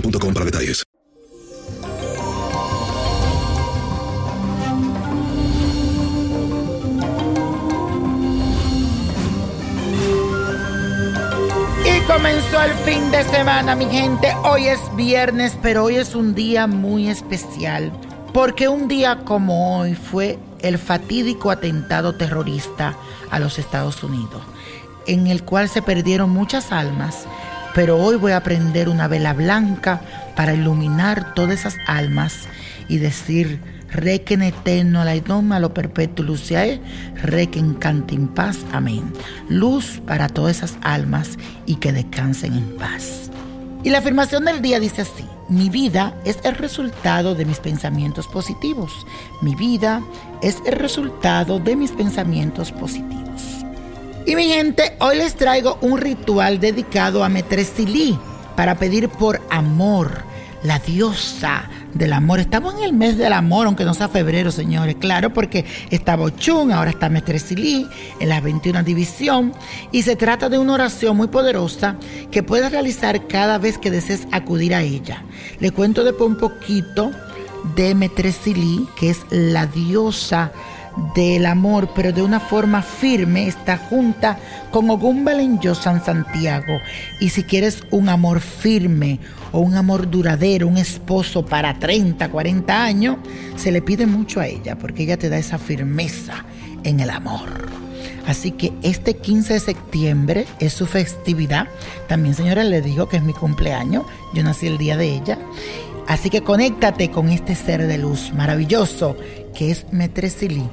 para detalles. Y comenzó el fin de semana, mi gente. Hoy es viernes, pero hoy es un día muy especial. Porque un día como hoy fue el fatídico atentado terrorista a los Estados Unidos, en el cual se perdieron muchas almas. Pero hoy voy a prender una vela blanca para iluminar todas esas almas y decir, requen eterno la idoma lo perpetuo luciae, requen cante en paz, amén. Luz para todas esas almas y que descansen en paz. Y la afirmación del día dice así, mi vida es el resultado de mis pensamientos positivos. Mi vida es el resultado de mis pensamientos positivos. Y mi gente, hoy les traigo un ritual dedicado a Metresilí para pedir por amor, la diosa del amor. Estamos en el mes del amor, aunque no sea febrero, señores, claro, porque está Bochún, ahora está Metresilí, en la 21 división, y se trata de una oración muy poderosa que puedes realizar cada vez que desees acudir a ella. Le cuento después un poquito de Metresilí, que es la diosa del amor, pero de una forma firme, está junta con Ogún Belenyo San Santiago. Y si quieres un amor firme o un amor duradero, un esposo para 30, 40 años, se le pide mucho a ella, porque ella te da esa firmeza en el amor. Así que este 15 de septiembre es su festividad. También, señora, le digo que es mi cumpleaños. Yo nací el día de ella. Así que conéctate con este ser de luz maravilloso que es Metresili.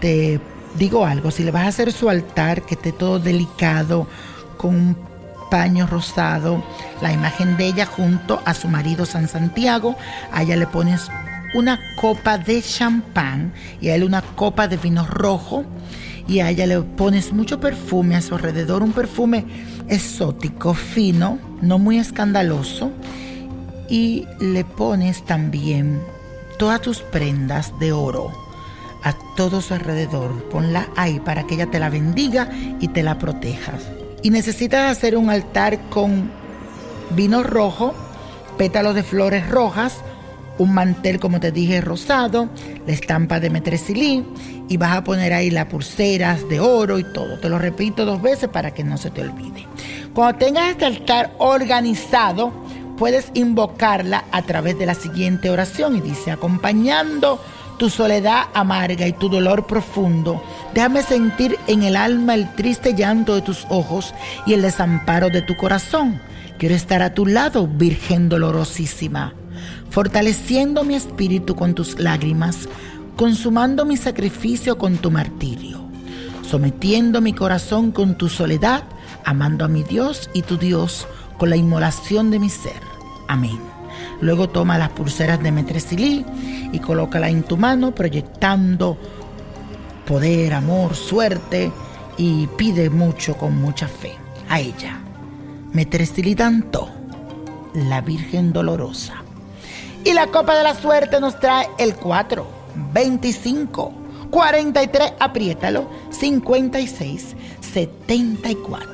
Te digo algo, si le vas a hacer su altar, que esté todo delicado, con un paño rosado, la imagen de ella junto a su marido San Santiago, a ella le pones una copa de champán y a él una copa de vino rojo y a ella le pones mucho perfume a su alrededor, un perfume exótico, fino, no muy escandaloso y le pones también todas tus prendas de oro a todo su alrededor. Ponla ahí para que ella te la bendiga y te la proteja. Y necesitas hacer un altar con vino rojo, pétalos de flores rojas, un mantel, como te dije, rosado, la estampa de metresilí y vas a poner ahí las pulseras de oro y todo. Te lo repito dos veces para que no se te olvide. Cuando tengas este altar organizado, puedes invocarla a través de la siguiente oración y dice, acompañando tu soledad amarga y tu dolor profundo, déjame sentir en el alma el triste llanto de tus ojos y el desamparo de tu corazón. Quiero estar a tu lado, Virgen dolorosísima, fortaleciendo mi espíritu con tus lágrimas, consumando mi sacrificio con tu martirio, sometiendo mi corazón con tu soledad, amando a mi Dios y tu Dios con la inmolación de mi ser. Amén. Luego toma las pulseras de Metresilí y colócala en tu mano, proyectando poder, amor, suerte y pide mucho con mucha fe a ella. Metresilí tanto, la Virgen Dolorosa. Y la copa de la suerte nos trae el 4, 25, 43, apriétalo, 56, 74.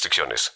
restricciones.